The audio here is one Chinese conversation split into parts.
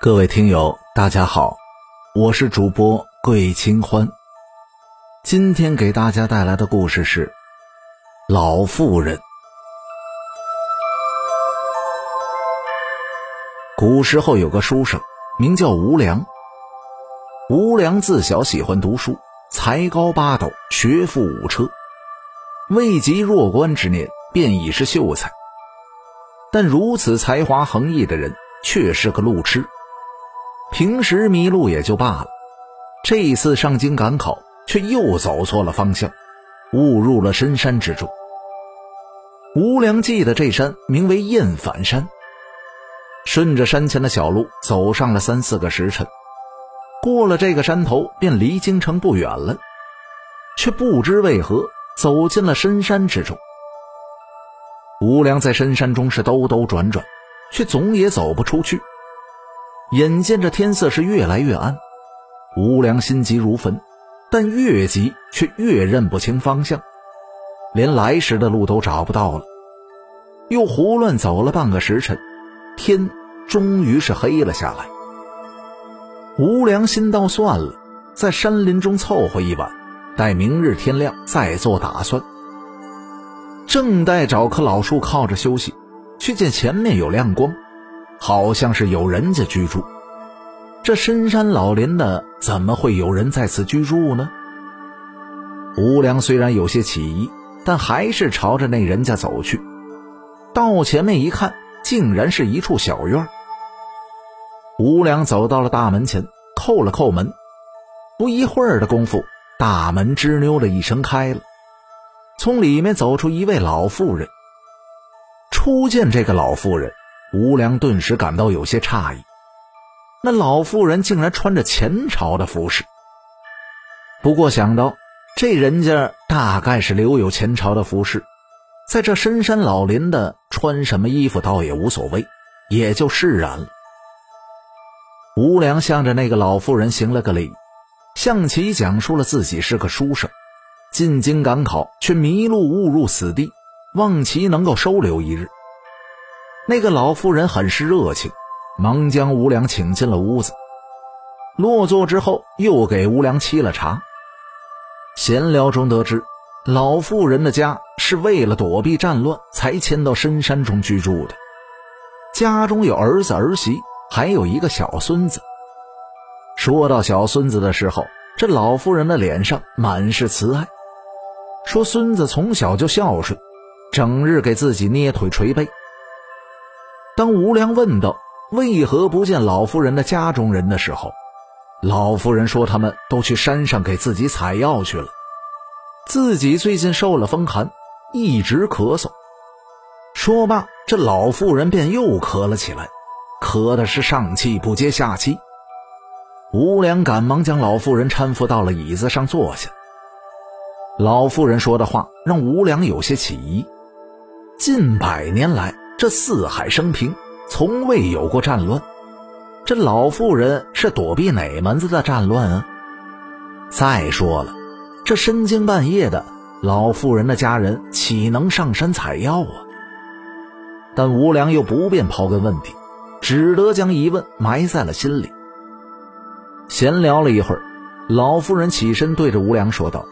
各位听友，大家好，我是主播桂清欢。今天给大家带来的故事是《老妇人》。古时候有个书生，名叫吴良。吴良自小喜欢读书，才高八斗，学富五车，未及弱冠之年，便已是秀才。但如此才华横溢的人，却是个路痴。平时迷路也就罢了，这一次上京赶考，却又走错了方向，误入了深山之中。吴良记得这山名为燕返山，顺着山前的小路走上了三四个时辰，过了这个山头，便离京城不远了，却不知为何走进了深山之中。吴良在深山中是兜兜转转，却总也走不出去。眼见着天色是越来越暗，吴良心急如焚，但越急却越认不清方向，连来时的路都找不到了。又胡乱走了半个时辰，天终于是黑了下来。吴良心道：算了，在山林中凑合一晚，待明日天亮再做打算。正待找棵老树靠着休息，却见前面有亮光。好像是有人家居住，这深山老林的，怎么会有人在此居住呢？吴良虽然有些起疑，但还是朝着那人家走去。到前面一看，竟然是一处小院。吴良走到了大门前，叩了叩门。不一会儿的功夫，大门吱扭的一声开了，从里面走出一位老妇人。初见这个老妇人。吴良顿时感到有些诧异，那老妇人竟然穿着前朝的服饰。不过想到这人家大概是留有前朝的服饰，在这深山老林的穿什么衣服倒也无所谓，也就释然了。吴良向着那个老妇人行了个礼，向其讲述了自己是个书生，进京赶考却迷路误入死地，望其能够收留一日。那个老妇人很是热情，忙将吴良请进了屋子。落座之后，又给吴良沏了茶。闲聊中得知，老妇人的家是为了躲避战乱才迁到深山中居住的，家中有儿子儿媳，还有一个小孙子。说到小孙子的时候，这老妇人的脸上满是慈爱，说孙子从小就孝顺，整日给自己捏腿捶背。当吴良问道：“为何不见老夫人的家中人的时候，老夫人说他们都去山上给自己采药去了，自己最近受了风寒，一直咳嗽。”说罢，这老妇人便又咳了起来，咳的是上气不接下气。吴良赶忙将老妇人搀扶到了椅子上坐下。老妇人说的话让吴良有些起疑：近百年来。这四海升平，从未有过战乱。这老妇人是躲避哪门子的战乱啊？再说了，这深更半夜的，老妇人的家人岂能上山采药啊？但吴良又不便刨根问底，只得将疑问埋在了心里。闲聊了一会儿，老妇人起身对着吴良说道：“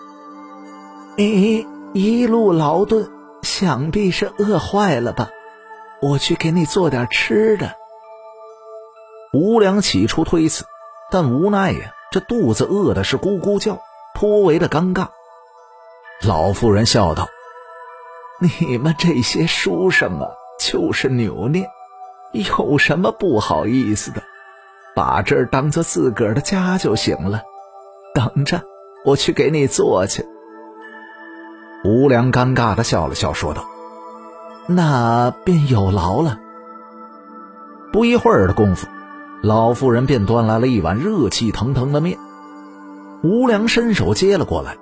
你一路劳顿，想必是饿坏了吧？”我去给你做点吃的。吴良起初推辞，但无奈呀，这肚子饿的是咕咕叫，颇为的尴尬。老妇人笑道：“你们这些书生啊，就是扭捏，有什么不好意思的？把这儿当做自个儿的家就行了。等着，我去给你做去。”吴良尴尬的笑了笑，说道。那便有劳了。不一会儿的功夫，老妇人便端来了一碗热气腾腾的面。吴良伸手接了过来，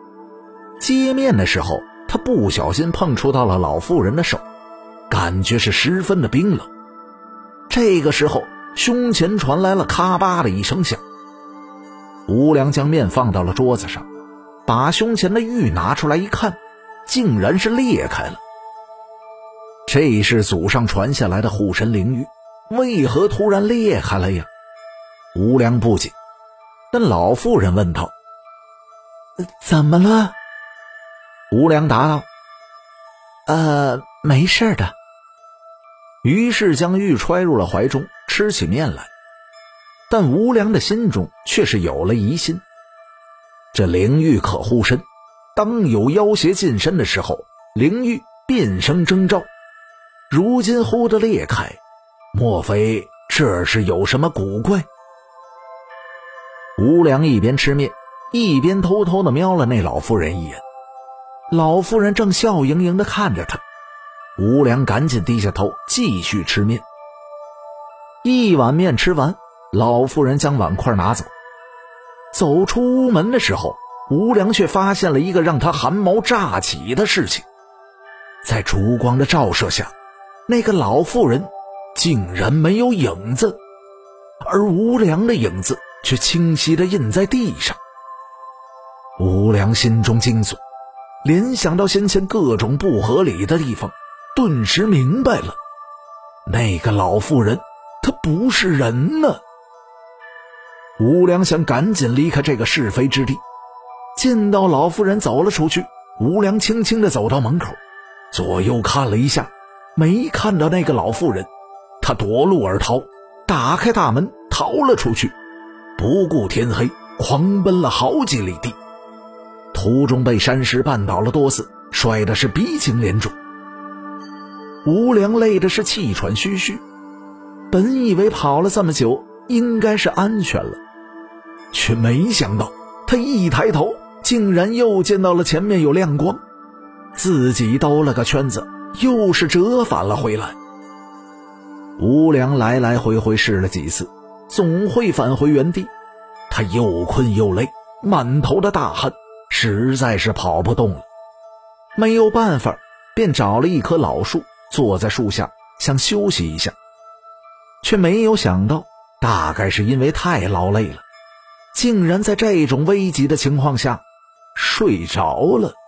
接面的时候，他不小心碰触到了老妇人的手，感觉是十分的冰冷。这个时候，胸前传来了咔吧的一声响。吴良将面放到了桌子上，把胸前的玉拿出来一看，竟然是裂开了。这是祖上传下来的护身灵玉，为何突然裂开了呀？吴良不解，但老妇人问道：“怎么了？”吴良答道：“呃，没事的。”于是将玉揣入了怀中，吃起面来。但吴良的心中却是有了疑心：这灵玉可护身，当有妖邪近身的时候，灵玉便生征兆。如今忽的裂开，莫非这是有什么古怪？吴良一边吃面，一边偷偷的瞄了那老妇人一眼。老妇人正笑盈盈的看着他，吴良赶紧低下头继续吃面。一碗面吃完，老妇人将碗筷拿走，走出屋门的时候，吴良却发现了一个让他汗毛炸起的事情：在烛光的照射下。那个老妇人竟然没有影子，而吴良的影子却清晰的印在地上。吴良心中惊悚，联想到先前各种不合理的地方，顿时明白了：那个老妇人，她不是人呢。吴良想赶紧离开这个是非之地，见到老妇人走了出去，吴良轻轻的走到门口，左右看了一下。没看到那个老妇人，他夺路而逃，打开大门逃了出去，不顾天黑，狂奔了好几里地，途中被山石绊倒了多次，摔的是鼻青脸肿。吴良累的是气喘吁吁，本以为跑了这么久应该是安全了，却没想到他一抬头，竟然又见到了前面有亮光，自己兜了个圈子。又是折返了回来。吴良来来回回试了几次，总会返回原地。他又困又累，满头的大汗，实在是跑不动了。没有办法，便找了一棵老树，坐在树下想休息一下，却没有想到，大概是因为太劳累了，竟然在这种危急的情况下睡着了。